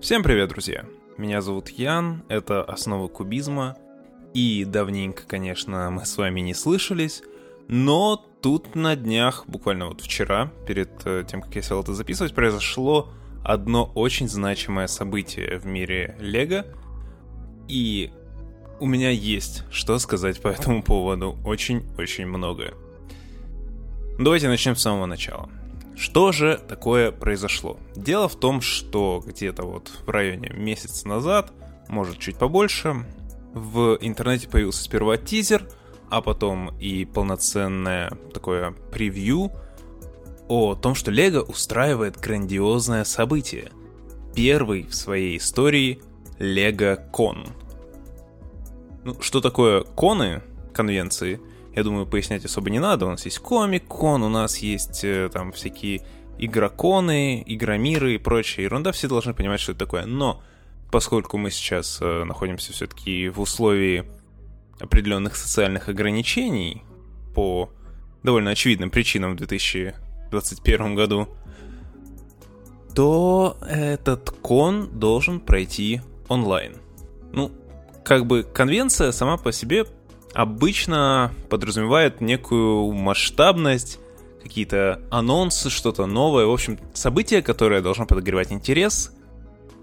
Всем привет, друзья! Меня зовут Ян, это «Основы кубизма», и давненько, конечно, мы с вами не слышались, но тут на днях, буквально вот вчера, перед э, тем, как я сел это записывать, произошло одно очень значимое событие в мире Лего, и у меня есть что сказать по этому поводу, очень-очень многое. Давайте начнем с самого начала. Что же такое произошло? Дело в том, что где-то вот в районе месяца назад, может чуть побольше, в интернете появился сперва тизер, а потом и полноценное такое превью о том, что Лего устраивает грандиозное событие. Первый в своей истории Лего Кон. Ну, что такое коны, конвенции, я думаю, пояснять особо не надо. У нас есть комик-кон, у нас есть э, там всякие игроконы, игромиры и прочая ерунда. Все должны понимать, что это такое. Но поскольку мы сейчас э, находимся все-таки в условии определенных социальных ограничений по довольно очевидным причинам в 2021 году, то этот кон должен пройти онлайн. Ну, как бы конвенция сама по себе обычно подразумевает некую масштабность, какие-то анонсы, что-то новое. В общем, событие, которое должно подогревать интерес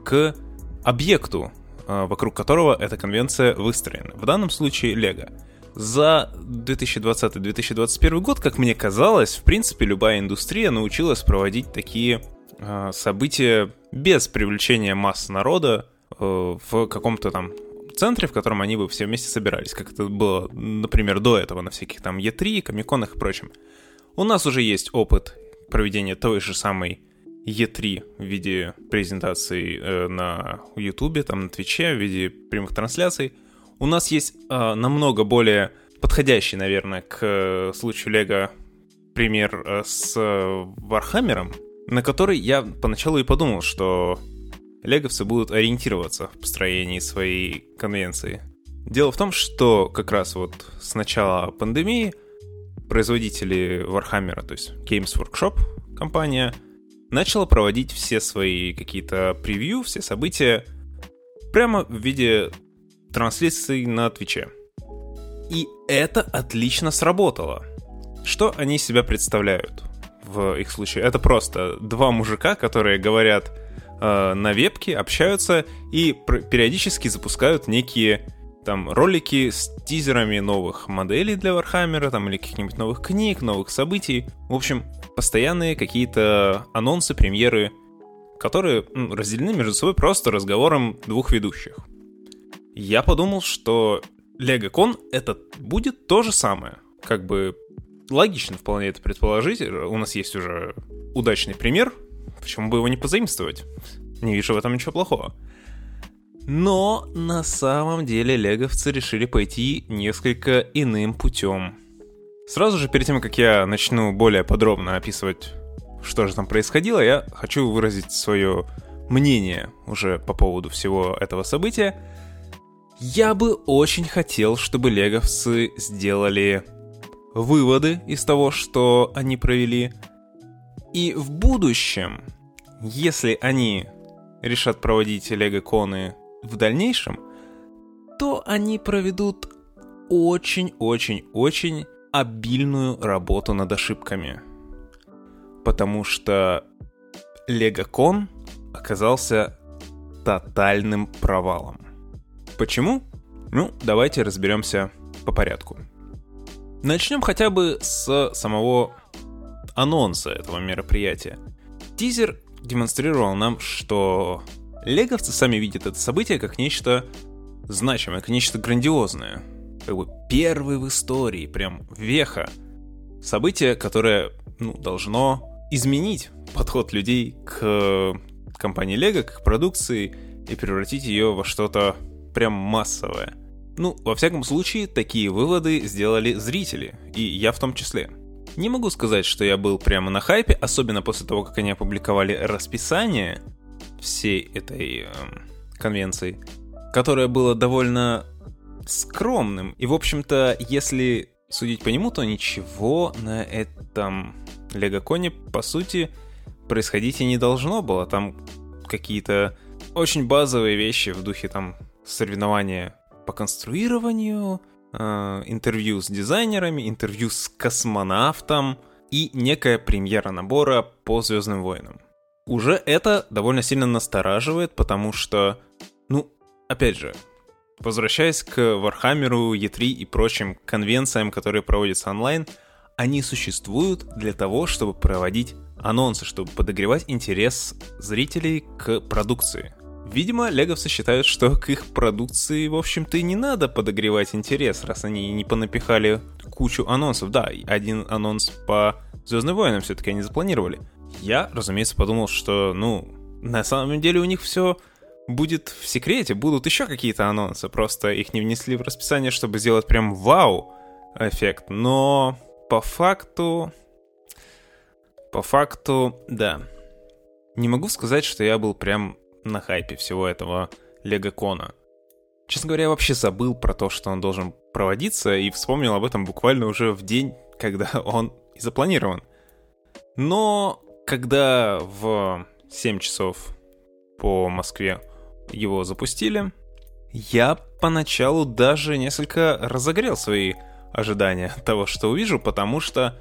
к объекту, а, вокруг которого эта конвенция выстроена. В данном случае Лего. За 2020-2021 год, как мне казалось, в принципе, любая индустрия научилась проводить такие э, события без привлечения масс народа э, в каком-то там центре, в котором они бы все вместе собирались, как это было, например, до этого на всяких там E3, комиконах и прочем. У нас уже есть опыт проведения той же самой E3 в виде презентаций э, на YouTube, там на Твиче, в виде прямых трансляций. У нас есть э, намного более подходящий, наверное, к э, случаю Лего пример э, с Вархаммером, на который я поначалу и подумал, что леговцы будут ориентироваться в построении своей конвенции. Дело в том, что как раз вот с начала пандемии производители Warhammer, то есть Games Workshop компания, начала проводить все свои какие-то превью, все события прямо в виде трансляций на Твиче. И это отлично сработало. Что они себя представляют в их случае? Это просто два мужика, которые говорят э, на вебке, общаются и периодически запускают некие там ролики с тизерами новых моделей для Вархаммера, там или каких-нибудь новых книг, новых событий. В общем, постоянные какие-то анонсы, премьеры, которые ну, разделены между собой просто разговором двух ведущих. Я подумал, что LegoCon это будет то же самое. Как бы логично вполне это предположить. У нас есть уже удачный пример Почему бы его не позаимствовать? Не вижу в этом ничего плохого. Но на самом деле леговцы решили пойти несколько иным путем. Сразу же перед тем, как я начну более подробно описывать, что же там происходило, я хочу выразить свое мнение уже по поводу всего этого события. Я бы очень хотел, чтобы леговцы сделали выводы из того, что они провели, и в будущем если они решат проводить лего-коны в дальнейшем, то они проведут очень-очень-очень обильную работу над ошибками. Потому что Лего-кон оказался тотальным провалом. Почему? Ну, давайте разберемся по порядку. Начнем хотя бы с самого анонса этого мероприятия. Тизер демонстрировал нам, что леговцы сами видят это событие как нечто значимое, как нечто грандиозное. Как бы первый в истории, прям веха. Событие, которое ну, должно изменить подход людей к компании Лего, к продукции и превратить ее во что-то прям массовое. Ну, во всяком случае, такие выводы сделали зрители, и я в том числе. Не могу сказать, что я был прямо на хайпе, особенно после того, как они опубликовали расписание всей этой э, конвенции, которое было довольно скромным. И, в общем-то, если судить по нему, то ничего на этом Легоконе, по сути, происходить и не должно было. Там какие-то очень базовые вещи в духе там соревнования по конструированию, интервью с дизайнерами, интервью с космонавтом и некая премьера набора по Звездным войнам. Уже это довольно сильно настораживает, потому что, ну, опять же, возвращаясь к Warhammer, E3 и прочим конвенциям, которые проводятся онлайн, они существуют для того, чтобы проводить анонсы, чтобы подогревать интерес зрителей к продукции. Видимо, леговцы считают, что к их продукции, в общем-то, и не надо подогревать интерес, раз они не понапихали кучу анонсов. Да, один анонс по Звездным войнам все-таки они запланировали. Я, разумеется, подумал, что, ну, на самом деле у них все будет в секрете, будут еще какие-то анонсы, просто их не внесли в расписание, чтобы сделать прям вау эффект. Но по факту... По факту, да. Не могу сказать, что я был прям на хайпе всего этого Лего-кона. Честно говоря, я вообще забыл про то, что он должен проводиться, и вспомнил об этом буквально уже в день, когда он и запланирован. Но когда в 7 часов по Москве его запустили, я поначалу даже несколько разогрел свои ожидания того, что увижу, потому что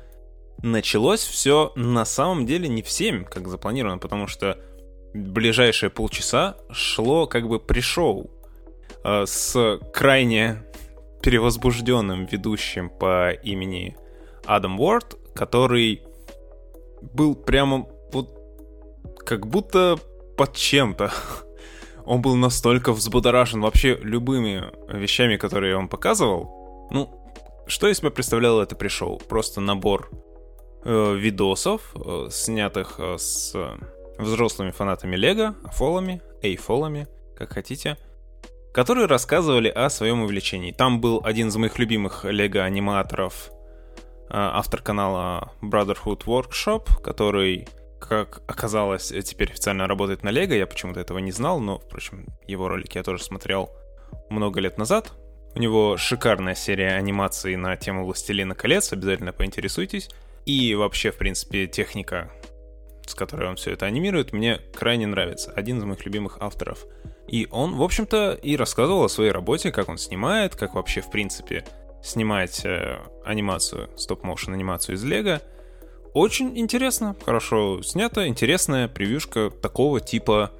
началось все на самом деле не в 7, как запланировано, потому что ближайшие полчаса шло как бы пришоу э, с крайне перевозбужденным ведущим по имени Адам Уорд, который был прямо вот как будто под чем-то. Он был настолько взбудоражен вообще любыми вещами, которые он показывал. Ну, что из себя представляло это пришел? Просто набор э, видосов, э, снятых э, с взрослыми фанатами Лего, афолами, эйфолами, как хотите, которые рассказывали о своем увлечении. Там был один из моих любимых лего-аниматоров, э, автор канала Brotherhood Workshop, который, как оказалось, теперь официально работает на Лего. Я почему-то этого не знал, но, впрочем, его ролики я тоже смотрел много лет назад. У него шикарная серия анимаций на тему «Властелина колец», обязательно поинтересуйтесь. И вообще, в принципе, техника с которой он все это анимирует, мне крайне нравится. Один из моих любимых авторов. И он, в общем-то, и рассказывал о своей работе, как он снимает, как вообще, в принципе, снимать э, анимацию, стоп-моушен анимацию из Лего. Очень интересно, хорошо снято, интересная превьюшка такого типа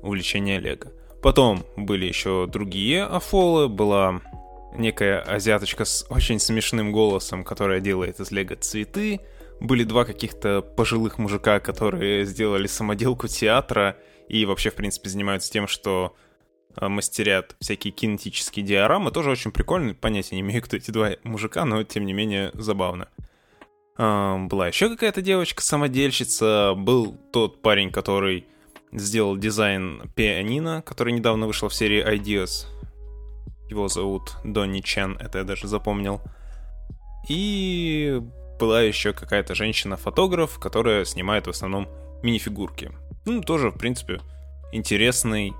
увлечения Лего. Потом были еще другие афолы, была некая азиаточка с очень смешным голосом, которая делает из Лего цветы, были два каких-то пожилых мужика, которые сделали самоделку театра и вообще, в принципе, занимаются тем, что э, мастерят всякие кинетические диорамы. Тоже очень прикольно. Понятия не имею, кто эти два мужика, но тем не менее забавно. Э, была еще какая-то девочка-самодельщица. Был тот парень, который сделал дизайн пианино, который недавно вышел в серии Ideas. Его зовут Донни Чен, это я даже запомнил. И была еще какая-то женщина-фотограф, которая снимает в основном мини-фигурки. Ну, тоже, в принципе, интересный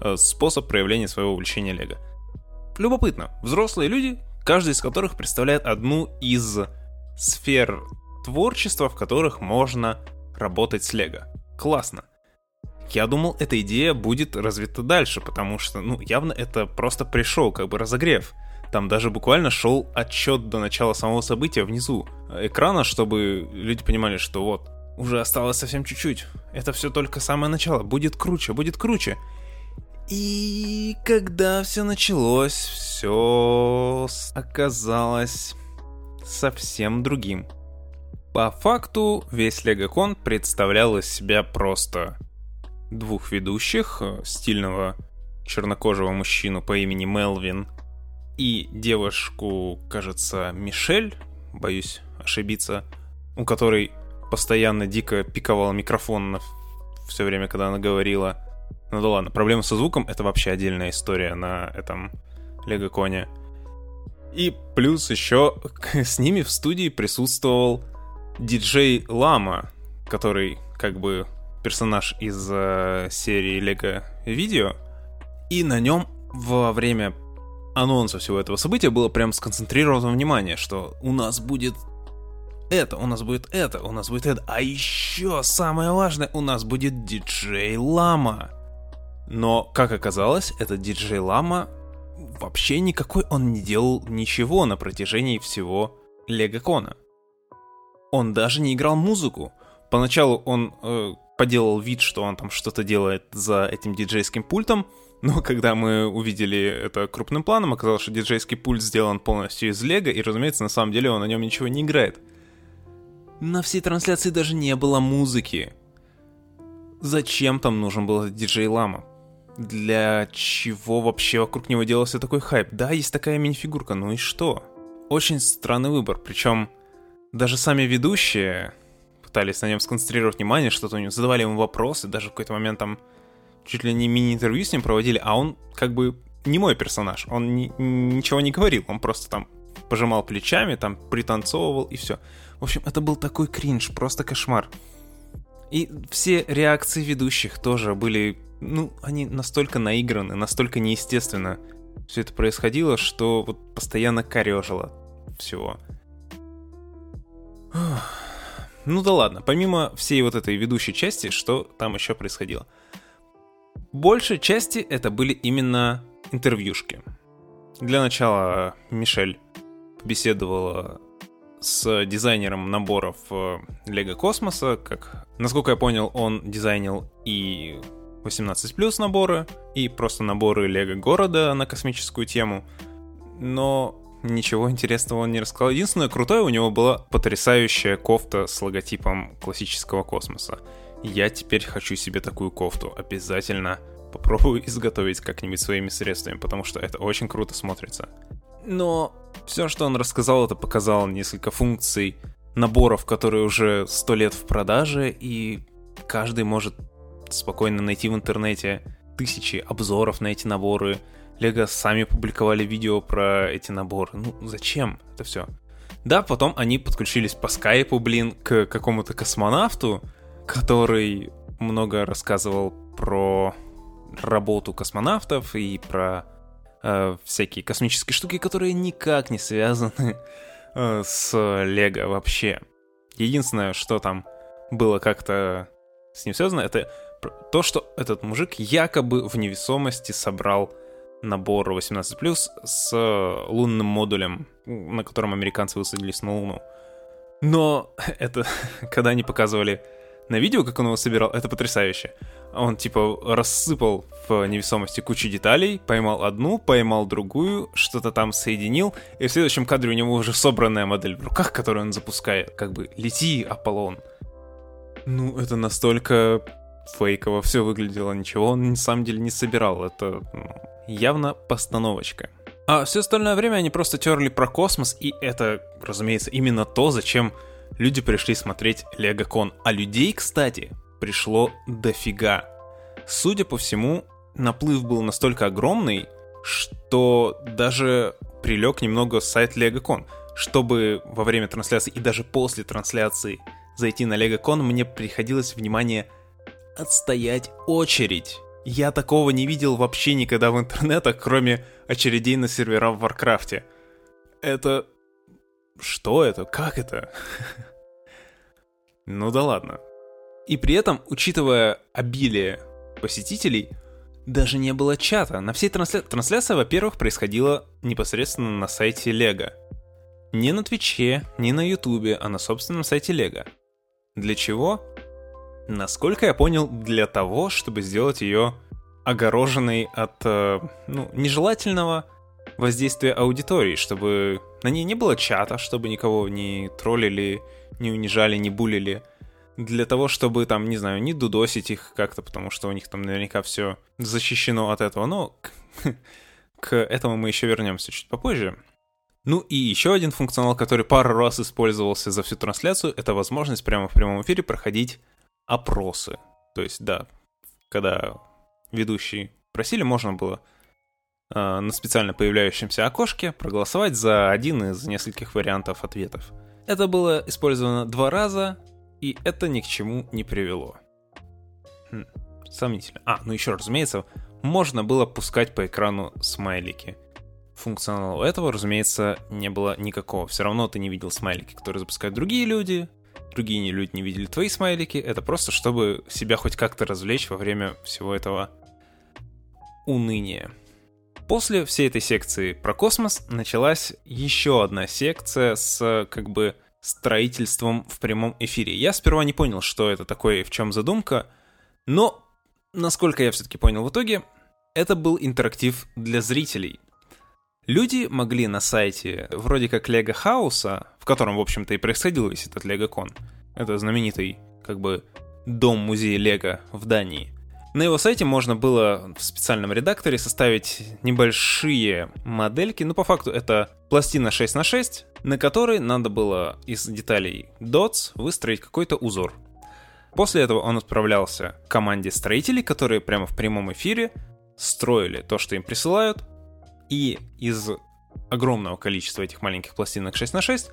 э, способ проявления своего увлечения Лего. Любопытно. Взрослые люди, каждый из которых представляет одну из сфер творчества, в которых можно работать с Лего. Классно. Я думал, эта идея будет развита дальше, потому что, ну, явно это просто пришел, как бы разогрев. Там даже буквально шел отчет до начала самого события внизу экрана, чтобы люди понимали, что вот, уже осталось совсем чуть-чуть. Это все только самое начало. Будет круче, будет круче. И когда все началось, все оказалось совсем другим. По факту, весь Легокон представлял из себя просто двух ведущих, э, стильного чернокожего мужчину по имени Мелвин и девушку, кажется, Мишель, боюсь ошибиться, у которой постоянно дико пиковал микрофон на все время, когда она говорила. Ну да ладно, проблема со звуком — это вообще отдельная история на этом Лего-коне. И плюс еще с ними в студии присутствовал диджей Лама, который как бы персонаж из э, серии Лего Видео. И на нем во время анонса всего этого события было прям сконцентрировано внимание, что у нас будет это, у нас будет это, у нас будет это, а еще самое важное, у нас будет диджей Лама. Но, как оказалось, этот диджей Лама вообще никакой он не делал ничего на протяжении всего Легокона. Он даже не играл музыку. Поначалу он э, поделал вид, что он там что-то делает за этим диджейским пультом, но когда мы увидели это крупным планом, оказалось, что диджейский пульт сделан полностью из лего, и, разумеется, на самом деле он на нем ничего не играет. На всей трансляции даже не было музыки. Зачем там нужен был диджей Лама? Для чего вообще вокруг него делался такой хайп? Да, есть такая мини-фигурка, ну и что? Очень странный выбор, причем даже сами ведущие пытались на нем сконцентрировать внимание, что-то у него задавали ему вопросы, даже в какой-то момент там чуть ли не мини-интервью с ним проводили, а он как бы не мой персонаж, он ни, ничего не говорил, он просто там пожимал плечами, там пританцовывал и все. В общем, это был такой кринж, просто кошмар. И все реакции ведущих тоже были, ну, они настолько наиграны, настолько неестественно все это происходило, что вот постоянно корежило всего. Ну да ладно, помимо всей вот этой ведущей части, что там еще происходило? Большей части это были именно интервьюшки. Для начала Мишель побеседовала с дизайнером наборов Лего э, Космоса, как, насколько я понял, он дизайнил и 18 наборы, и просто наборы Лего города на космическую тему. Но ничего интересного он не рассказал. Единственное крутое у него была потрясающая кофта с логотипом классического космоса. Я теперь хочу себе такую кофту. Обязательно попробую изготовить как-нибудь своими средствами, потому что это очень круто смотрится. Но все, что он рассказал, это показал несколько функций наборов, которые уже сто лет в продаже, и каждый может спокойно найти в интернете тысячи обзоров на эти наборы, Лего сами публиковали видео про эти наборы. Ну, зачем это все? Да, потом они подключились по скайпу, блин, к какому-то космонавту, который много рассказывал про работу космонавтов и про э, всякие космические штуки, которые никак не связаны э, с Лего вообще. Единственное, что там было как-то с ним связано, это то, что этот мужик якобы в невесомости собрал набор 18+, с лунным модулем, на котором американцы высадились на Луну. Но это, когда они показывали на видео, как он его собирал, это потрясающе. Он, типа, рассыпал в невесомости кучу деталей, поймал одну, поймал другую, что-то там соединил, и в следующем кадре у него уже собранная модель в руках, которую он запускает. Как бы, лети, Аполлон. Ну, это настолько фейково все выглядело, ничего он на самом деле не собирал. Это ну, явно постановочка. А все остальное время они просто терли про космос, и это, разумеется, именно то, зачем люди пришли смотреть Легокон. А людей, кстати, пришло дофига. Судя по всему, наплыв был настолько огромный, что даже прилег немного сайт Легокон. Чтобы во время трансляции и даже после трансляции зайти на Легокон, мне приходилось, внимание, отстоять очередь. Я такого не видел вообще никогда в интернетах, кроме очередей на сервера в Варкрафте. Это... Что это? Как это? ну да ладно. И при этом, учитывая обилие посетителей, даже не было чата. На всей трансля... трансляция, во-первых, происходила непосредственно на сайте Лего. Не на Твиче, не на Ютубе, а на собственном сайте Лего. Для чего? Насколько я понял, для того, чтобы сделать ее огороженной от э, ну, нежелательного воздействия аудитории, чтобы на ней не было чата, чтобы никого не троллили, не унижали, не булили. Для того, чтобы там, не знаю, не дудосить их как-то, потому что у них там наверняка все защищено от этого. Но к, к этому мы еще вернемся чуть попозже. Ну и еще один функционал, который пару раз использовался за всю трансляцию, это возможность прямо в прямом эфире проходить опросы. То есть, да, когда ведущие просили, можно было на специально появляющемся окошке проголосовать за один из нескольких вариантов ответов. Это было использовано два раза, и это ни к чему не привело. Хм, сомнительно. А, ну еще, разумеется, можно было пускать по экрану смайлики. Функционала этого, разумеется, не было никакого. Все равно ты не видел смайлики, которые запускают другие люди, другие люди не видели твои смайлики, это просто чтобы себя хоть как-то развлечь во время всего этого уныние. После всей этой секции про космос началась еще одна секция с как бы строительством в прямом эфире. Я сперва не понял, что это такое и в чем задумка, но, насколько я все-таки понял в итоге, это был интерактив для зрителей. Люди могли на сайте вроде как Лего Хауса, в котором, в общем-то, и происходил весь этот Лего-кон, это знаменитый, как бы, дом-музей Лего в Дании, на его сайте можно было в специальном редакторе составить небольшие модельки, ну по факту это пластина 6 на 6, на которой надо было из деталей DOTS выстроить какой-то узор. После этого он отправлялся к команде строителей, которые прямо в прямом эфире строили то, что им присылают, и из огромного количества этих маленьких пластинок 6 на 6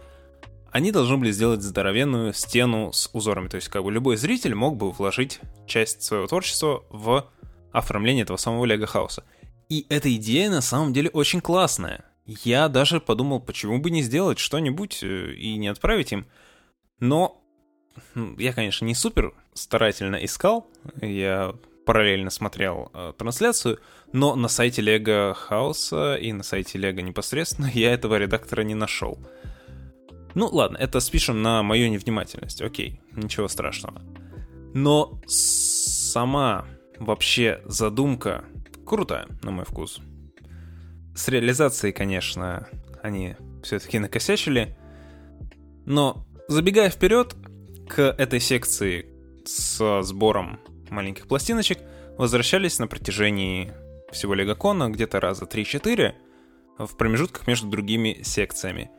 они должны были сделать здоровенную стену с узорами. То есть как бы любой зритель мог бы вложить часть своего творчества в оформление этого самого Лего Хауса. И эта идея на самом деле очень классная. Я даже подумал, почему бы не сделать что-нибудь э, и не отправить им. Но я, конечно, не супер старательно искал. Я параллельно смотрел э, трансляцию, но на сайте Лего Хауса и на сайте Лего непосредственно я этого редактора не нашел. Ну ладно, это спишем на мою невнимательность, окей, ничего страшного. Но сама вообще задумка крутая, на мой вкус. С реализацией, конечно, они все-таки накосячили. Но забегая вперед, к этой секции с сбором маленьких пластиночек возвращались на протяжении всего Легокона где-то раза 3-4 в промежутках между другими секциями.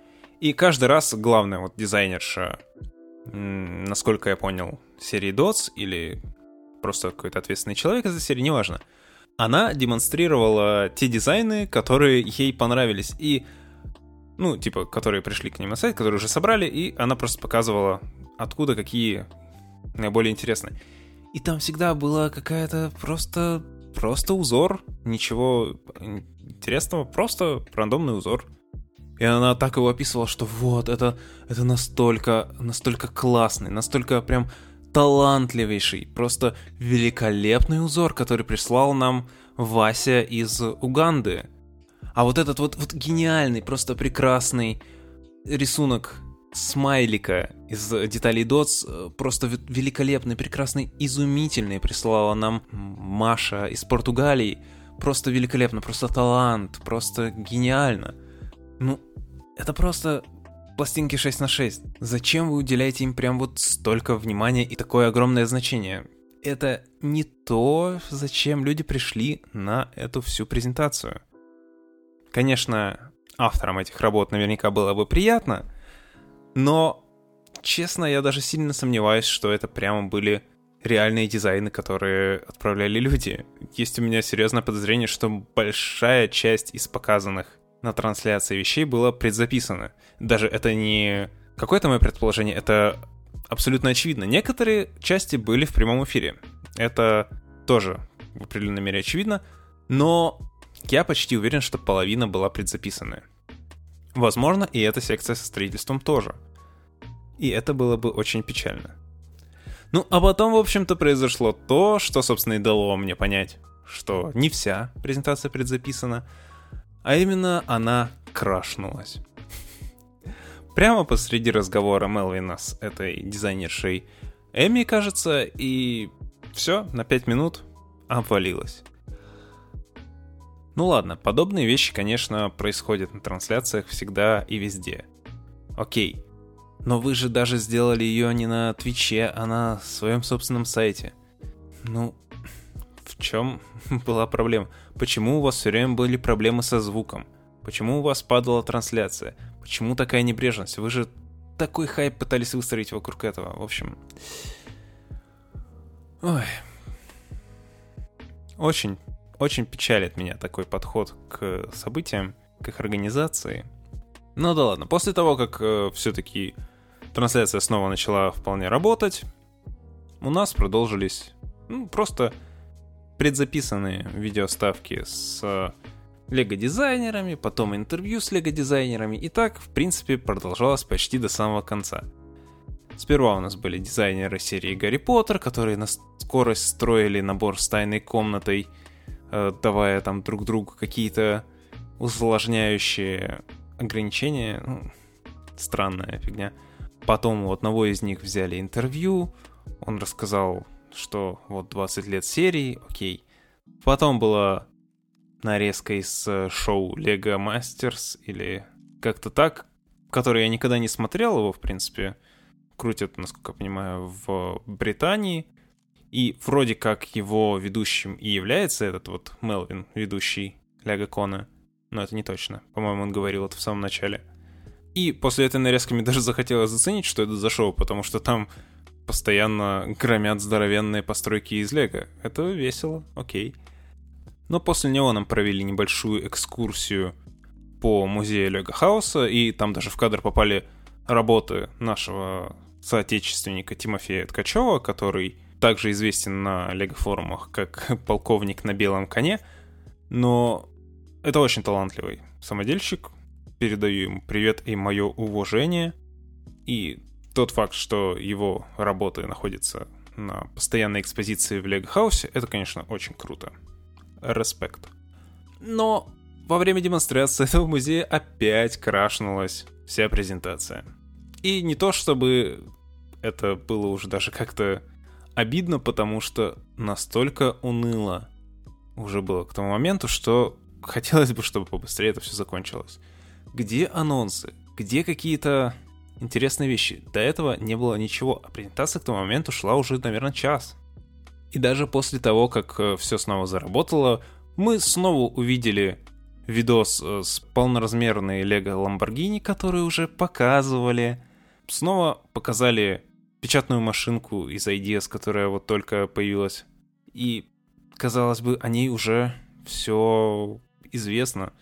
И каждый раз главная вот дизайнерша, насколько я понял, серии DOTS или просто какой-то ответственный человек из этой серии, неважно, она демонстрировала те дизайны, которые ей понравились. И, ну, типа, которые пришли к ним на сайт, которые уже собрали, и она просто показывала, откуда какие наиболее интересные. И там всегда была какая-то просто, просто узор, ничего интересного, просто рандомный узор. И она так его описывала, что вот, это, это настолько, настолько классный, настолько прям талантливейший, просто великолепный узор, который прислал нам Вася из Уганды. А вот этот вот, вот гениальный, просто прекрасный рисунок смайлика из деталей Dots, э, просто великолепный, прекрасный, изумительный прислала нам Маша из Португалии. Просто великолепно, просто талант, просто гениально. Ну, это просто пластинки 6 на 6. Зачем вы уделяете им прям вот столько внимания и такое огромное значение? Это не то, зачем люди пришли на эту всю презентацию. Конечно, авторам этих работ наверняка было бы приятно, но, честно, я даже сильно сомневаюсь, что это прямо были реальные дизайны, которые отправляли люди. Есть у меня серьезное подозрение, что большая часть из показанных на трансляции вещей было предзаписано. Даже это не какое-то мое предположение, это абсолютно очевидно. Некоторые части были в прямом эфире. Это тоже в определенной мере очевидно, но я почти уверен, что половина была предзаписанная. Возможно, и эта секция со строительством тоже. И это было бы очень печально. Ну, а потом, в общем-то, произошло то, что, собственно, и дало мне понять, что не вся презентация предзаписана, а именно она крашнулась. Прямо посреди разговора Мелвина с этой дизайнершей Эми, кажется, и все, на 5 минут обвалилась. Ну ладно, подобные вещи, конечно, происходят на трансляциях всегда и везде. Окей. Но вы же даже сделали ее не на Твиче, а на своем собственном сайте. Ну, чем была проблема? Почему у вас все время были проблемы со звуком? Почему у вас падала трансляция? Почему такая небрежность? Вы же такой хайп пытались выстроить вокруг этого. В общем... Ой. Очень, очень печалит меня такой подход к событиям, к их организации. Ну да ладно, после того, как э, все-таки трансляция снова начала вполне работать, у нас продолжились ну, просто предзаписанные видеоставки с лего-дизайнерами, потом интервью с лего-дизайнерами, и так, в принципе, продолжалось почти до самого конца. Сперва у нас были дизайнеры серии Гарри Поттер, которые на скорость строили набор с тайной комнатой э, давая там друг другу какие-то усложняющие ограничения. Ну, странная фигня. Потом у одного из них взяли интервью, он рассказал, что вот 20 лет серии, окей. Потом была нарезка из э, шоу Lego Masters или как-то так, который я никогда не смотрел его, в принципе. Крутят, насколько я понимаю, в Британии. И вроде как его ведущим и является этот вот Мелвин, ведущий Лего Кона. Но это не точно. По-моему, он говорил это в самом начале. И после этой нарезки мне даже захотелось заценить, что это за шоу, потому что там постоянно громят здоровенные постройки из Лего. Это весело, окей. Но после него нам провели небольшую экскурсию по музею Лего Хауса, и там даже в кадр попали работы нашего соотечественника Тимофея Ткачева, который также известен на лего-форумах как полковник на белом коне, но это очень талантливый самодельщик, передаю ему привет и мое уважение. И тот факт, что его работы находятся на постоянной экспозиции в Лего Хаусе, это, конечно, очень круто. Респект. Но во время демонстрации этого музея опять крашнулась вся презентация. И не то чтобы это было уже даже как-то обидно, потому что настолько уныло уже было к тому моменту, что хотелось бы, чтобы побыстрее это все закончилось. Где анонсы? Где какие-то интересные вещи? До этого не было ничего, а презентация к тому моменту шла уже, наверное, час. И даже после того, как э, все снова заработало, мы снова увидели видос э, с полноразмерной Лего Ламборгини, которые уже показывали. Снова показали печатную машинку из IDS, которая вот только появилась. И, казалось бы, о ней уже все известно.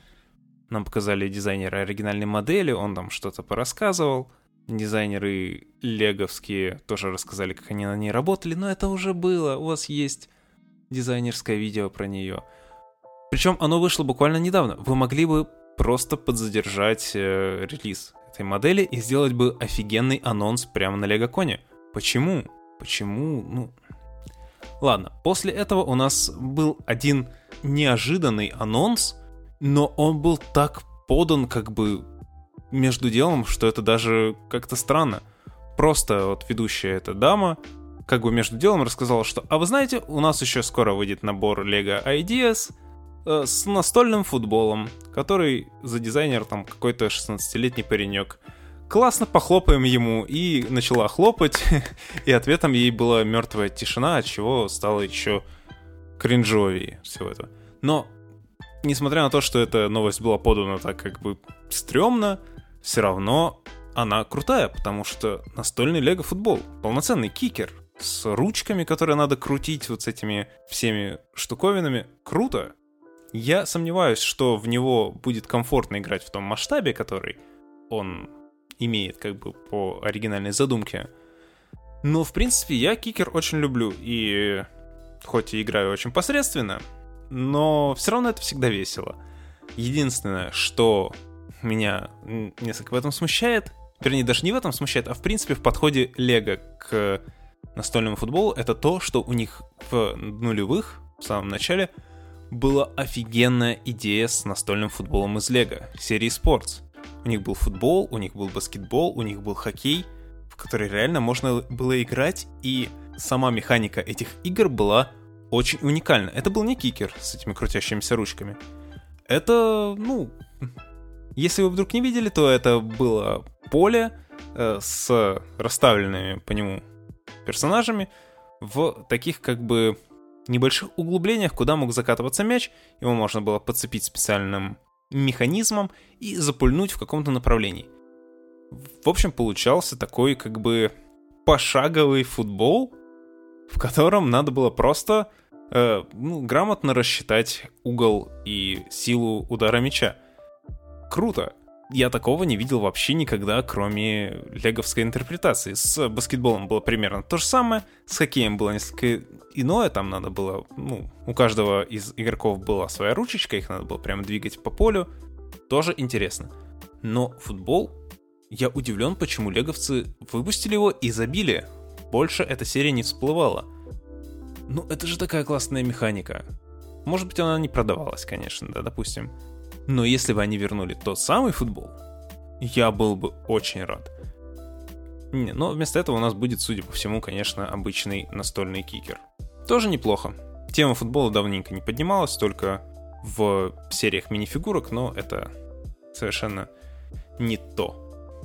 Нам показали дизайнера оригинальной модели, он там что-то порассказывал. Дизайнеры леговские тоже рассказали, как они на ней работали, но это уже было. У вас есть дизайнерское видео про нее. Причем оно вышло буквально недавно. Вы могли бы просто подзадержать э, релиз этой модели и сделать бы офигенный анонс прямо на Лего-коне. Почему? Почему? Ну... Ладно, после этого у нас был один неожиданный анонс, но он был так подан как бы между делом, что это даже как-то странно. Просто вот ведущая эта дама как бы между делом рассказала, что «А вы знаете, у нас еще скоро выйдет набор Lego Ideas э, с настольным футболом, который за дизайнер там какой-то 16-летний паренек. Классно похлопаем ему». И начала хлопать, и ответом ей была мертвая тишина, от чего стало еще кринжовее всего этого. Но несмотря на то, что эта новость была подана так как бы стрёмно, все равно она крутая, потому что настольный лего футбол, полноценный кикер с ручками, которые надо крутить вот с этими всеми штуковинами, круто. Я сомневаюсь, что в него будет комфортно играть в том масштабе, который он имеет как бы по оригинальной задумке. Но, в принципе, я кикер очень люблю, и хоть и играю очень посредственно, но все равно это всегда весело. Единственное, что меня несколько в этом смущает, вернее, даже не в этом смущает, а в принципе в подходе Лего к настольному футболу, это то, что у них в нулевых, в самом начале, была офигенная идея с настольным футболом из Лего, серии Sports. У них был футбол, у них был баскетбол, у них был хоккей, в который реально можно было играть, и сама механика этих игр была очень уникально. Это был не кикер с этими крутящимися ручками. Это, ну, если вы вдруг не видели, то это было поле э, с расставленными по нему персонажами в таких как бы небольших углублениях, куда мог закатываться мяч. Его можно было подцепить специальным механизмом и запульнуть в каком-то направлении. В общем, получался такой как бы пошаговый футбол, в котором надо было просто э, ну, грамотно рассчитать угол и силу удара мяча. Круто. Я такого не видел вообще никогда, кроме леговской интерпретации. С баскетболом было примерно то же самое, с хоккеем было несколько иное, там надо было, ну, у каждого из игроков была своя ручечка, их надо было прямо двигать по полю, тоже интересно. Но футбол, я удивлен, почему леговцы выпустили его и забили. Больше эта серия не всплывала. Ну, это же такая классная механика. Может быть, она не продавалась, конечно, да, допустим. Но если бы они вернули тот самый футбол, я был бы очень рад. Не, но вместо этого у нас будет, судя по всему, конечно, обычный настольный кикер. Тоже неплохо. Тема футбола давненько не поднималась, только в сериях минифигурок, но это совершенно не то.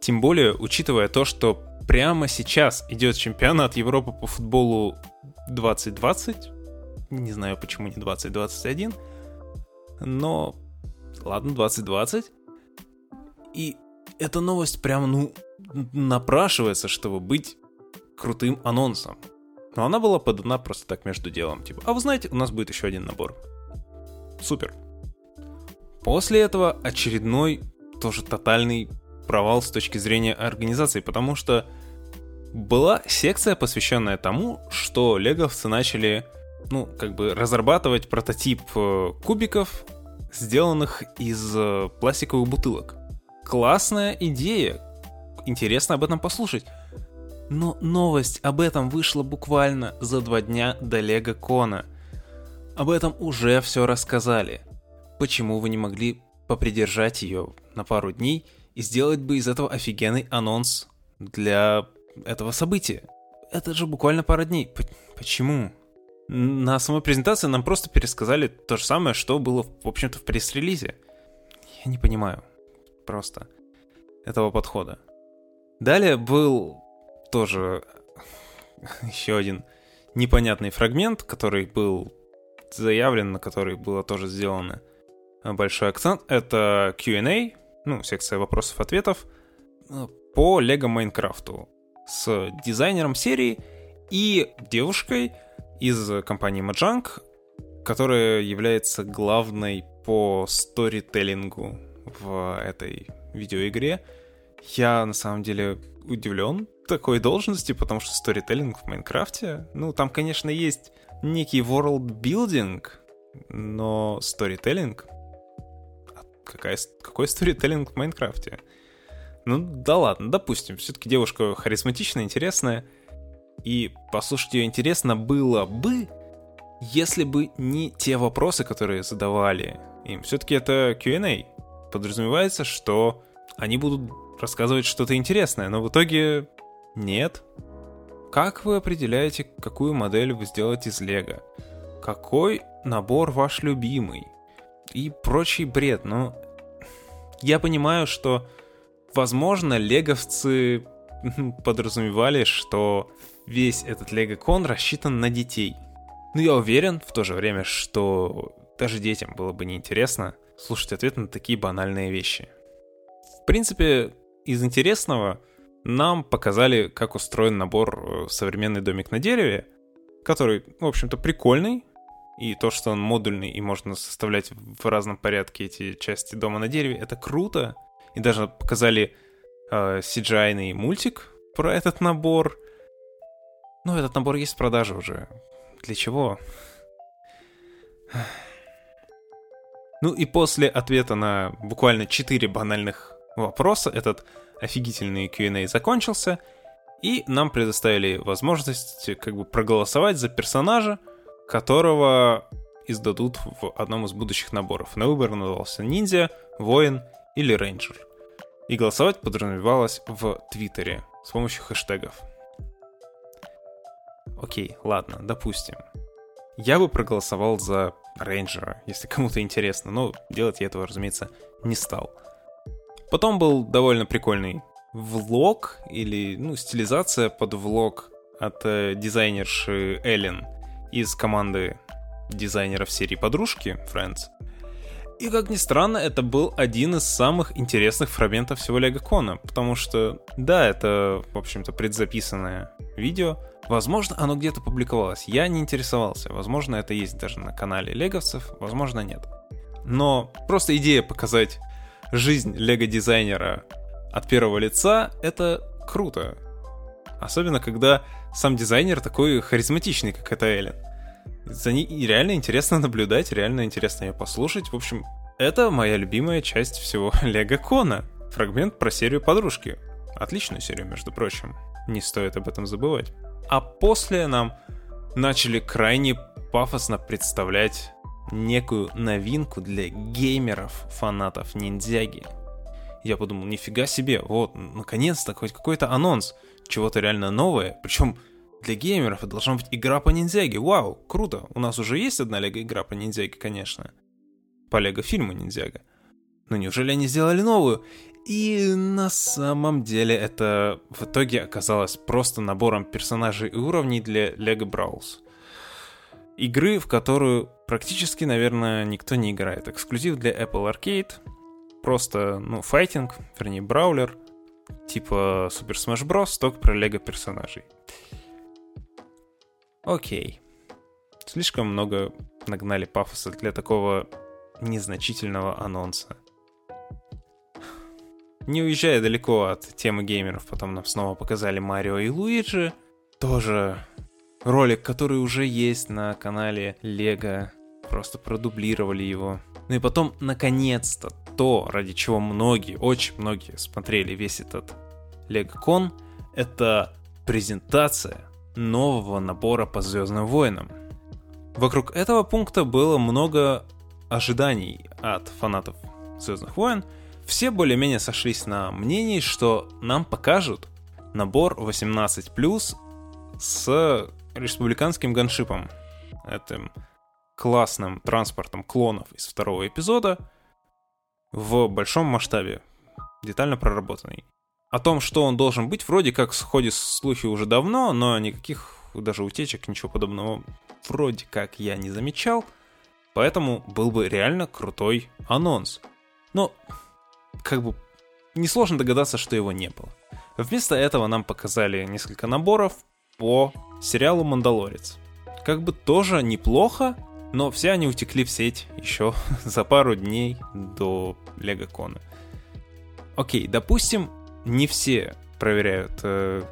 Тем более, учитывая то, что прямо сейчас идет чемпионат Европы по футболу 2020, не знаю почему не 2021, но ладно, 2020. И эта новость прям, ну, напрашивается, чтобы быть крутым анонсом. Но она была подана просто так между делом. Типа, а вы знаете, у нас будет еще один набор. Супер. После этого очередной тоже тотальный провал с точки зрения организации, потому что была секция, посвященная тому, что леговцы начали, ну, как бы разрабатывать прототип э, кубиков, сделанных из э, пластиковых бутылок. Классная идея. Интересно об этом послушать. Но новость об этом вышла буквально за два дня до Лего Кона. Об этом уже все рассказали. Почему вы не могли попридержать ее на пару дней и сделать бы из этого офигенный анонс для этого события? Это же буквально пара дней. Почему? На самой презентации нам просто пересказали то же самое, что было, в общем-то, в пресс-релизе. Я не понимаю просто этого подхода. Далее был тоже еще один непонятный фрагмент, который был заявлен, на который было тоже сделано большой акцент. Это Q&A, ну, секция вопросов-ответов по Лего Майнкрафту с дизайнером серии и девушкой, из компании Mojang, которая является главной по сторителлингу в этой видеоигре. Я на самом деле удивлен такой должности, потому что сторителлинг в Майнкрафте, ну, там, конечно, есть некий world building, но сторителлинг... А какая, какой сторителлинг в Майнкрафте? Ну, да ладно, допустим, все-таки девушка харизматичная, интересная, и послушать ее интересно было бы, если бы не те вопросы, которые задавали им. Все-таки это Q&A. Подразумевается, что они будут рассказывать что-то интересное, но в итоге нет. Как вы определяете, какую модель вы сделаете из Лего? Какой набор ваш любимый? И прочий бред, но я понимаю, что, возможно, леговцы подразумевали, что весь этот LegoCon рассчитан на детей. Но я уверен в то же время, что даже детям было бы неинтересно слушать ответ на такие банальные вещи. В принципе, из интересного нам показали, как устроен набор э, «Современный домик на дереве», который, в общем-то, прикольный, и то, что он модульный и можно составлять в разном порядке эти части дома на дереве, это круто. И даже показали э, CGI-ный мультик про этот набор — ну, этот набор есть в продаже уже. Для чего? Ну и после ответа на буквально 4 банальных вопроса этот офигительный Q&A закончился, и нам предоставили возможность как бы проголосовать за персонажа, которого издадут в одном из будущих наборов. На выбор надавался ниндзя, воин или рейнджер. И голосовать подразумевалось в Твиттере с помощью хэштегов. Окей, ладно, допустим. Я бы проголосовал за рейнджера, если кому-то интересно, но делать я этого, разумеется, не стал. Потом был довольно прикольный влог, или, ну, стилизация под влог от э, дизайнерши Эллен из команды дизайнеров серии «Подружки» Friends. И, как ни странно, это был один из самых интересных фрагментов всего Лего Кона, потому что, да, это, в общем-то, предзаписанное видео, Возможно, оно где-то публиковалось. Я не интересовался. Возможно, это есть даже на канале леговцев, возможно, нет. Но просто идея показать жизнь лего-дизайнера от первого лица — это круто. Особенно, когда сам дизайнер такой харизматичный, как это Эллен. За ней реально интересно наблюдать, реально интересно ее послушать. В общем, это моя любимая часть всего Лего Кона. Фрагмент про серию подружки. Отличную серию, между прочим. Не стоит об этом забывать. А после нам начали крайне пафосно представлять некую новинку для геймеров, фанатов ниндзяги. Я подумал, нифига себе, вот, наконец-то хоть какой-то анонс, чего-то реально новое, причем для геймеров это должна быть игра по ниндзяге. Вау, круто. У нас уже есть одна лего-игра по ниндзяге, конечно. По лего-фильму ниндзяга. Но неужели они сделали новую? И на самом деле это в итоге оказалось просто набором персонажей и уровней для Lego Brawls. Игры, в которую практически, наверное, никто не играет. Эксклюзив для Apple Arcade. Просто, ну, файтинг, вернее, браулер. Типа Super Smash Bros. только про лего персонажей. Окей. Слишком много нагнали пафоса для такого незначительного анонса. Не уезжая далеко от темы геймеров, потом нам снова показали Марио и Луиджи. Тоже ролик, который уже есть на канале Лего. Просто продублировали его. Ну и потом, наконец-то, то, ради чего многие, очень многие смотрели весь этот LegoCon, это презентация нового набора по Звездным войнам. Вокруг этого пункта было много ожиданий от фанатов Звездных войн. Все более-менее сошлись на мнении, что нам покажут набор 18+, с республиканским ганшипом. Этим классным транспортом клонов из второго эпизода в большом масштабе, детально проработанный. О том, что он должен быть, вроде как сходит слухи уже давно, но никаких даже утечек, ничего подобного вроде как я не замечал. Поэтому был бы реально крутой анонс. Но, как бы, несложно догадаться, что его не было. Вместо этого нам показали несколько наборов по сериалу «Мандалорец». Как бы тоже неплохо, но все они утекли в сеть еще за пару дней до Легокона. Окей, допустим, не все проверяют э,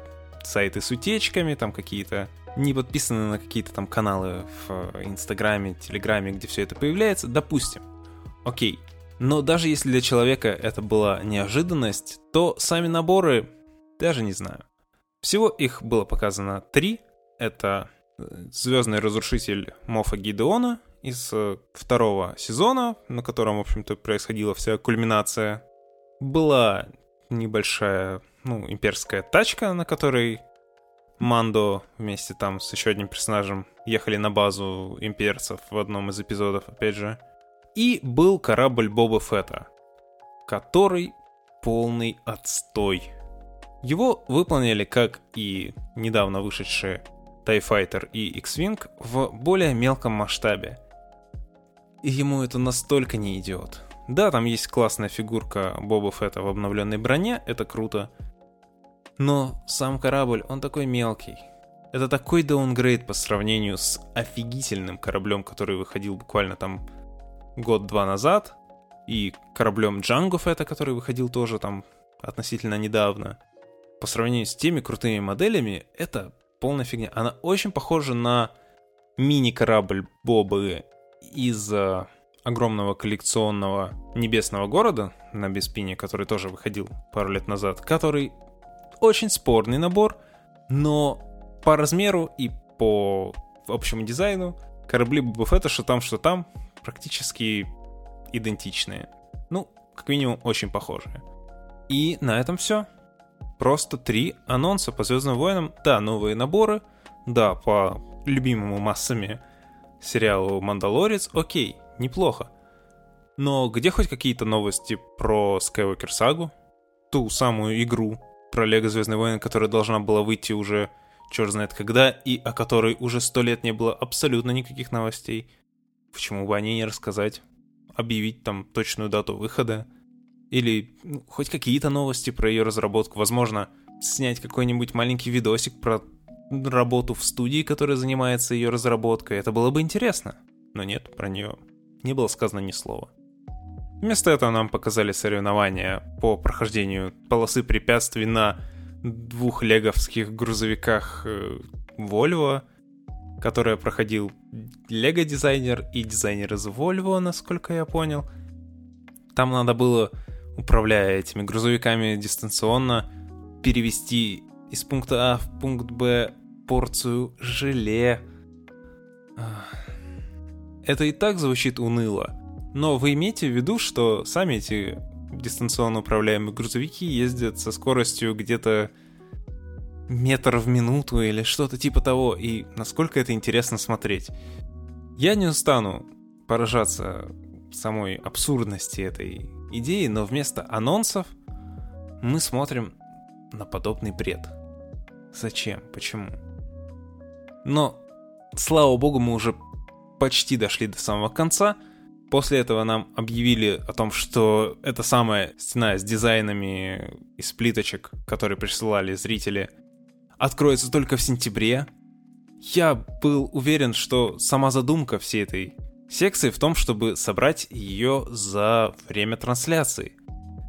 сайты с утечками, там какие-то не подписаны на какие-то там каналы в Инстаграме, Телеграме, где все это появляется, допустим. Окей. Но даже если для человека это была неожиданность, то сами наборы, даже не знаю. Всего их было показано три. Это э, Звездный разрушитель Мофа Гидеона из э, второго сезона, на котором, в общем-то, происходила вся кульминация. Была небольшая, ну, имперская тачка, на которой Мандо вместе там с еще одним персонажем ехали на базу имперцев в одном из эпизодов, опять же. И был корабль Боба Фетта, который полный отстой. Его выполнили, как и недавно вышедшие TIE Fighter и X-Wing, в более мелком масштабе. И ему это настолько не идет. Да, там есть классная фигурка Боба Фетта в обновленной броне, это круто. Но сам корабль, он такой мелкий. Это такой даунгрейд по сравнению с офигительным кораблем, который выходил буквально там год-два назад, и кораблем Джанго Фетта, который выходил тоже там относительно недавно. По сравнению с теми крутыми моделями, это полная фигня. Она очень похожа на мини-корабль Бобы из огромного коллекционного небесного города на Беспине, который тоже выходил пару лет назад, который очень спорный набор, но по размеру и по общему дизайну корабли Боба что там, что там, практически идентичные. Ну, как минимум, очень похожие. И на этом все. Просто три анонса по Звездным войнам. Да, новые наборы. Да, по любимому массами сериалу «Мандалорец». Окей, неплохо. Но где хоть какие-то новости про Skywalker сагу? Ту самую игру про Лего Звездные войны, которая должна была выйти уже черт знает когда, и о которой уже сто лет не было абсолютно никаких новостей. Почему бы о ней не рассказать? Объявить там точную дату выхода? Или ну, хоть какие-то новости про ее разработку? Возможно, снять какой-нибудь маленький видосик про работу в студии, которая занимается ее разработкой. Это было бы интересно. Но нет, про нее не было сказано ни слова. Вместо этого нам показали соревнования по прохождению полосы препятствий на двух леговских грузовиках э, Volvo, которые проходил лего-дизайнер и дизайнер из Volvo, насколько я понял. Там надо было, управляя этими грузовиками дистанционно, перевести из пункта А в пункт Б порцию желе. Это и так звучит уныло. Но вы имейте в виду, что сами эти дистанционно управляемые грузовики ездят со скоростью где-то метр в минуту или что-то типа того, и насколько это интересно смотреть. Я не устану поражаться самой абсурдности этой идеи, но вместо анонсов мы смотрим на подобный бред. Зачем? Почему? Но, слава богу, мы уже почти дошли до самого конца. После этого нам объявили о том, что эта самая стена с дизайнами из плиточек, которые присылали зрители, откроется только в сентябре. Я был уверен, что сама задумка всей этой секции в том, чтобы собрать ее за время трансляции.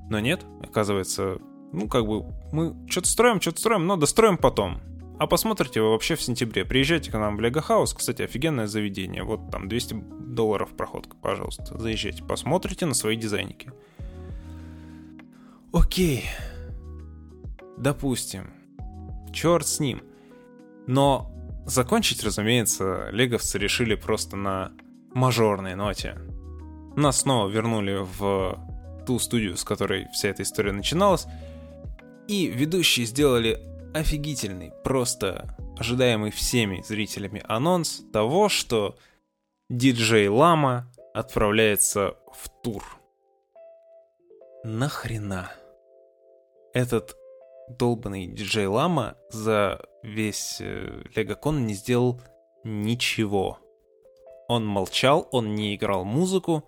Но нет, оказывается, ну как бы мы что-то строим, что-то строим, но достроим потом. А посмотрите вы вообще в сентябре. Приезжайте к нам в Лего Хаус. Кстати, офигенное заведение. Вот там 200 долларов проходка, пожалуйста. Заезжайте, посмотрите на свои дизайники. Окей. Допустим. Черт с ним. Но закончить, разумеется, леговцы решили просто на мажорной ноте. Нас снова вернули в ту студию, с которой вся эта история начиналась. И ведущие сделали офигительный, просто ожидаемый всеми зрителями анонс того, что диджей Лама отправляется в тур. Нахрена? Этот долбанный диджей Лама за весь э, Легокон не сделал ничего. Он молчал, он не играл музыку,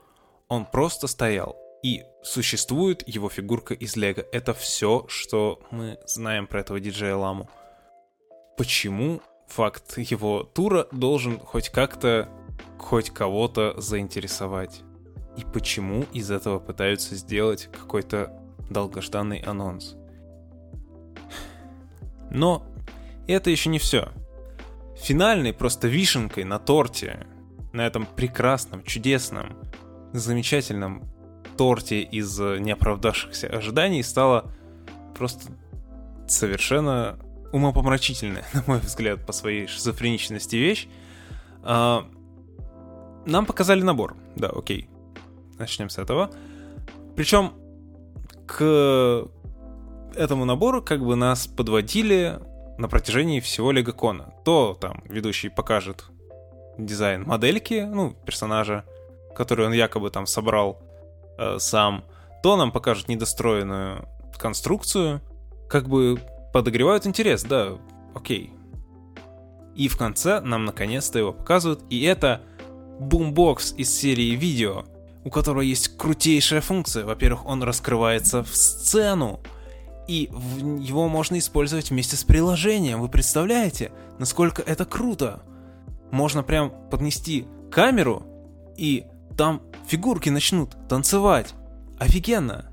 он просто стоял. И существует его фигурка из Лего. Это все, что мы знаем про этого диджея Ламу. Почему факт его тура должен хоть как-то, хоть кого-то заинтересовать? И почему из этого пытаются сделать какой-то долгожданный анонс? Но это еще не все. Финальной просто вишенкой на торте, на этом прекрасном, чудесном, замечательном торте из неоправдавшихся ожиданий стало просто совершенно умопомрачительная, на мой взгляд, по своей шизофреничности вещь. А, нам показали набор, да, окей. Начнем с этого. Причем к этому набору как бы нас подводили на протяжении всего Легокона. То там ведущий покажет дизайн модельки, ну, персонажа, который он якобы там собрал э, сам, то нам покажут недостроенную конструкцию, как бы подогревают интерес, да, окей. И в конце нам наконец-то его показывают, и это бумбокс из серии видео, у которого есть крутейшая функция. Во-первых, он раскрывается в сцену, и его можно использовать вместе с приложением. Вы представляете, насколько это круто? Можно прям поднести камеру, и там фигурки начнут танцевать. Офигенно.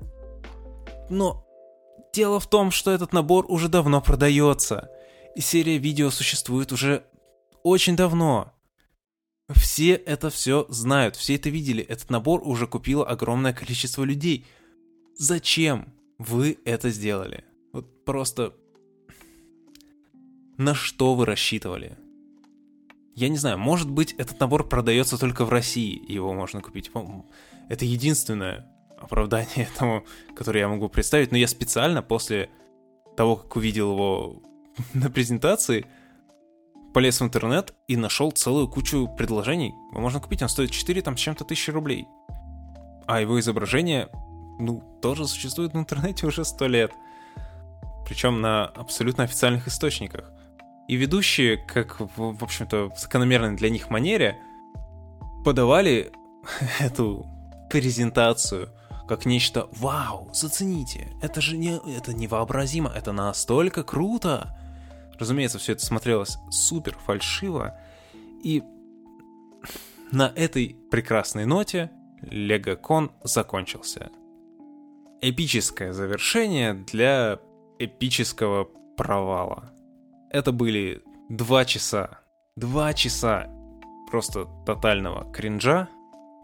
Но дело в том, что этот набор уже давно продается. И серия видео существует уже очень давно. Все это все знают, все это видели. Этот набор уже купило огромное количество людей. Зачем вы это сделали? Вот просто... На что вы рассчитывали? Я не знаю, может быть, этот набор продается только в России, его можно купить. Это единственное оправдание этому, которое я могу представить, но я специально после того, как увидел его на презентации, полез в интернет и нашел целую кучу предложений. Его можно купить, он стоит 4 там с чем-то тысячи рублей. А его изображение, ну, тоже существует в интернете уже сто лет. Причем на абсолютно официальных источниках. И ведущие, как, в общем-то, в закономерной для них манере, подавали эту презентацию как нечто «Вау, зацените! Это же не, это невообразимо, это настолько круто!» Разумеется, все это смотрелось супер фальшиво, и на этой прекрасной ноте LegoCon закончился. Эпическое завершение для эпического провала это были два часа. Два часа просто тотального кринжа,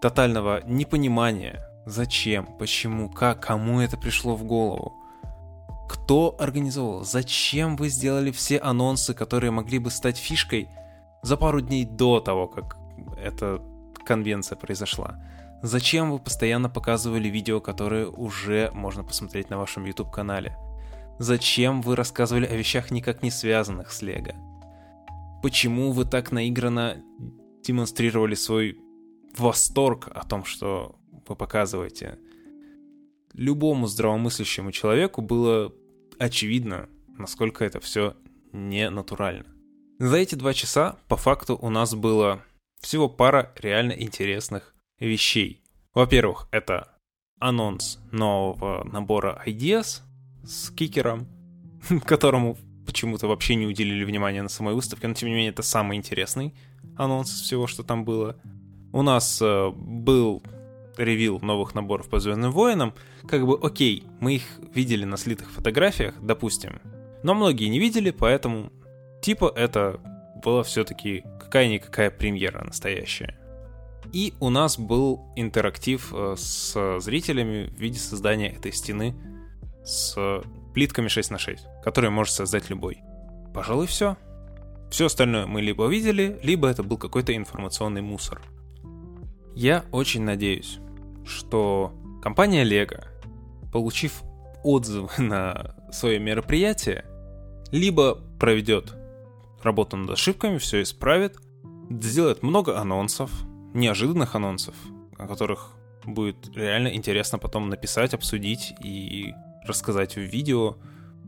тотального непонимания, зачем, почему, как, кому это пришло в голову. Кто организовал? Зачем вы сделали все анонсы, которые могли бы стать фишкой за пару дней до того, как эта конвенция произошла? Зачем вы постоянно показывали видео, которые уже можно посмотреть на вашем YouTube-канале? Зачем вы рассказывали о вещах никак не связанных с Лего? Почему вы так наигранно демонстрировали свой восторг о том, что вы показываете? Любому здравомыслящему человеку было очевидно, насколько это все не натурально. За эти два часа, по факту, у нас было всего пара реально интересных вещей. Во-первых, это анонс нового набора Ideas с кикером, которому почему-то вообще не уделили внимания на самой выставке, но тем не менее это самый интересный анонс всего, что там было. У нас э, был ревил новых наборов по Звездным Воинам, как бы окей, мы их видели на слитых фотографиях, допустим, но многие не видели, поэтому типа это была все-таки какая-никакая премьера настоящая. И у нас был интерактив э, с зрителями в виде создания этой стены с плитками 6 на 6, которые может создать любой. Пожалуй, все. Все остальное мы либо видели, либо это был какой-то информационный мусор. Я очень надеюсь, что компания Lego, получив отзывы на свое мероприятие, либо проведет работу над ошибками, все исправит, сделает много анонсов, неожиданных анонсов, о которых будет реально интересно потом написать, обсудить и рассказать в видео.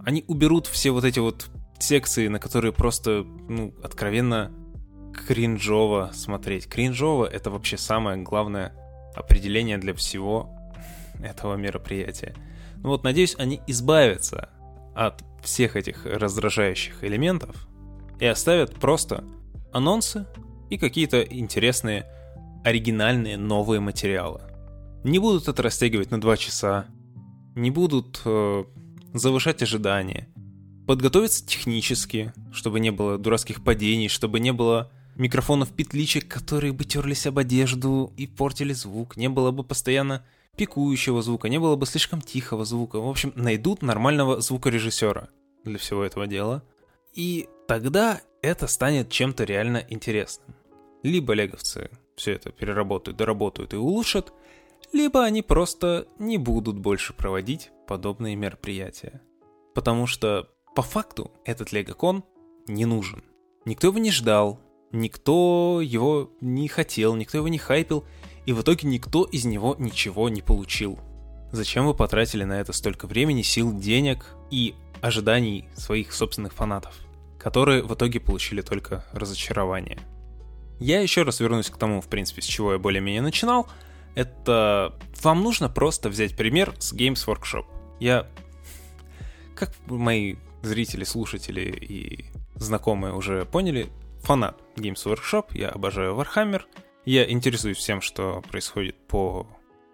Они уберут все вот эти вот секции, на которые просто, ну, откровенно кринжово смотреть. Кринжово — это вообще самое главное определение для всего этого мероприятия. Ну вот, надеюсь, они избавятся от всех этих раздражающих элементов и оставят просто анонсы и какие-то интересные, оригинальные новые материалы. Не будут это растягивать на 2 часа, не будут э, завышать ожидания, подготовиться технически, чтобы не было дурацких падений, чтобы не было микрофонов петличек, которые бы терлись об одежду и портили звук, не было бы постоянно пикующего звука, не было бы слишком тихого звука. В общем, найдут нормального звукорежиссера для всего этого дела. И тогда это станет чем-то реально интересным. Либо леговцы все это переработают, доработают и улучшат, либо они просто не будут больше проводить подобные мероприятия. Потому что по факту этот легокон не нужен. Никто его не ждал, никто его не хотел, никто его не хайпил, и в итоге никто из него ничего не получил. Зачем вы потратили на это столько времени, сил, денег и ожиданий своих собственных фанатов, которые в итоге получили только разочарование? Я еще раз вернусь к тому, в принципе, с чего я более-менее начинал – это вам нужно просто взять пример с Games Workshop. Я, как мои зрители, слушатели и знакомые уже поняли, фанат Games Workshop, я обожаю Warhammer, я интересуюсь всем, что происходит по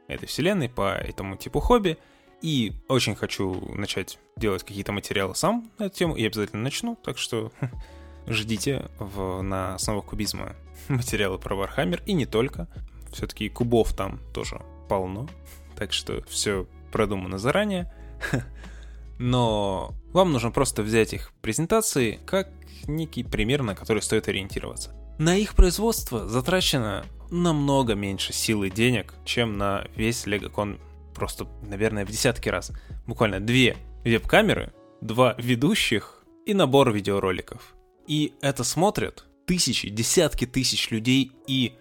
этой вселенной, по этому типу хобби, и очень хочу начать делать какие-то материалы сам на эту тему, и обязательно начну, так что ждите в, на основах кубизма материалы про Warhammer, и не только. Все-таки кубов там тоже полно, так что все продумано заранее. Но вам нужно просто взять их презентации как некий пример, на который стоит ориентироваться. На их производство затрачено намного меньше сил и денег, чем на весь LegoCon просто, наверное, в десятки раз. Буквально две веб-камеры, два ведущих и набор видеороликов. И это смотрят тысячи, десятки тысяч людей и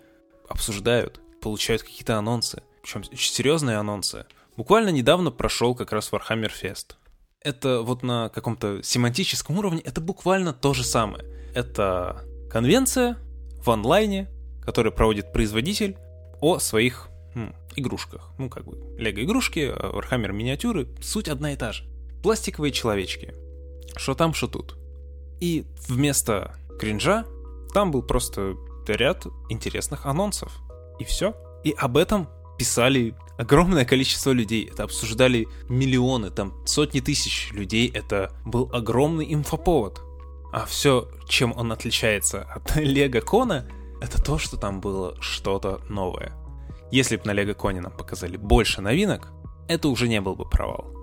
обсуждают получают какие-то анонсы. Причем серьезные анонсы. Буквально недавно прошел как раз Warhammer Fest. Это вот на каком-то семантическом уровне, это буквально то же самое. Это конвенция в онлайне, которую проводит производитель о своих м, игрушках. Ну, как бы, лего-игрушки, а Warhammer миниатюры, суть одна и та же. Пластиковые человечки. Что там, что тут. И вместо кринжа там был просто ряд интересных анонсов. И все. И об этом писали огромное количество людей. Это обсуждали миллионы, там сотни тысяч людей. Это был огромный инфоповод. А все, чем он отличается от Лего Кона, это то, что там было что-то новое. Если бы на Лего Коне нам показали больше новинок, это уже не был бы провал.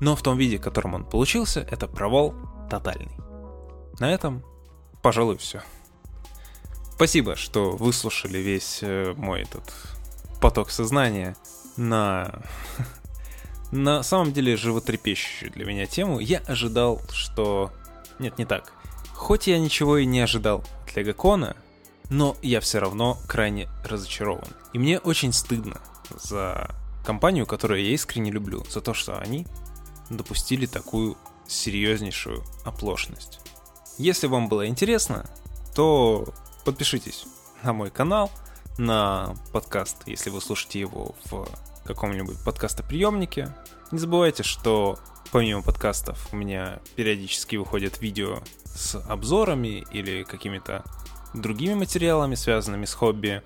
Но в том виде, в котором он получился, это провал тотальный. На этом, пожалуй, все. Спасибо, что выслушали весь э, мой этот поток сознания на на самом деле животрепещущую для меня тему. Я ожидал, что... Нет, не так. Хоть я ничего и не ожидал от Легокона, но я все равно крайне разочарован. И мне очень стыдно за компанию, которую я искренне люблю, за то, что они допустили такую серьезнейшую оплошность. Если вам было интересно, то подпишитесь на мой канал, на подкаст, если вы слушаете его в каком-нибудь подкастоприемнике. Не забывайте, что помимо подкастов у меня периодически выходят видео с обзорами или какими-то другими материалами, связанными с хобби.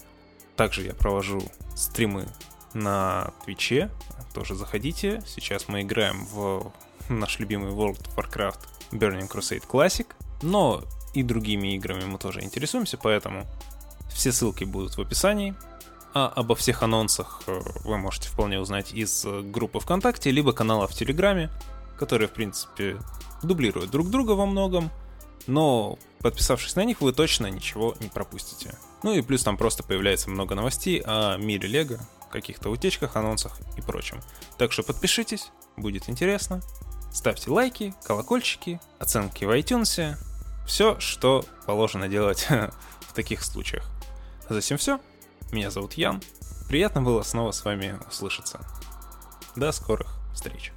Также я провожу стримы на Твиче. Тоже заходите. Сейчас мы играем в наш любимый World of Warcraft Burning Crusade Classic. Но и другими играми мы тоже интересуемся, поэтому все ссылки будут в описании. А обо всех анонсах э, вы можете вполне узнать из э, группы ВКонтакте, либо канала в Телеграме, которые, в принципе, дублируют друг друга во многом, но подписавшись на них, вы точно ничего не пропустите. Ну и плюс там просто появляется много новостей о мире Лего, каких-то утечках, анонсах и прочем. Так что подпишитесь, будет интересно. Ставьте лайки, колокольчики, оценки в iTunes. Все, что положено делать в таких случаях. Затем все. Меня зовут Ян. Приятно было снова с вами услышаться. До скорых встреч.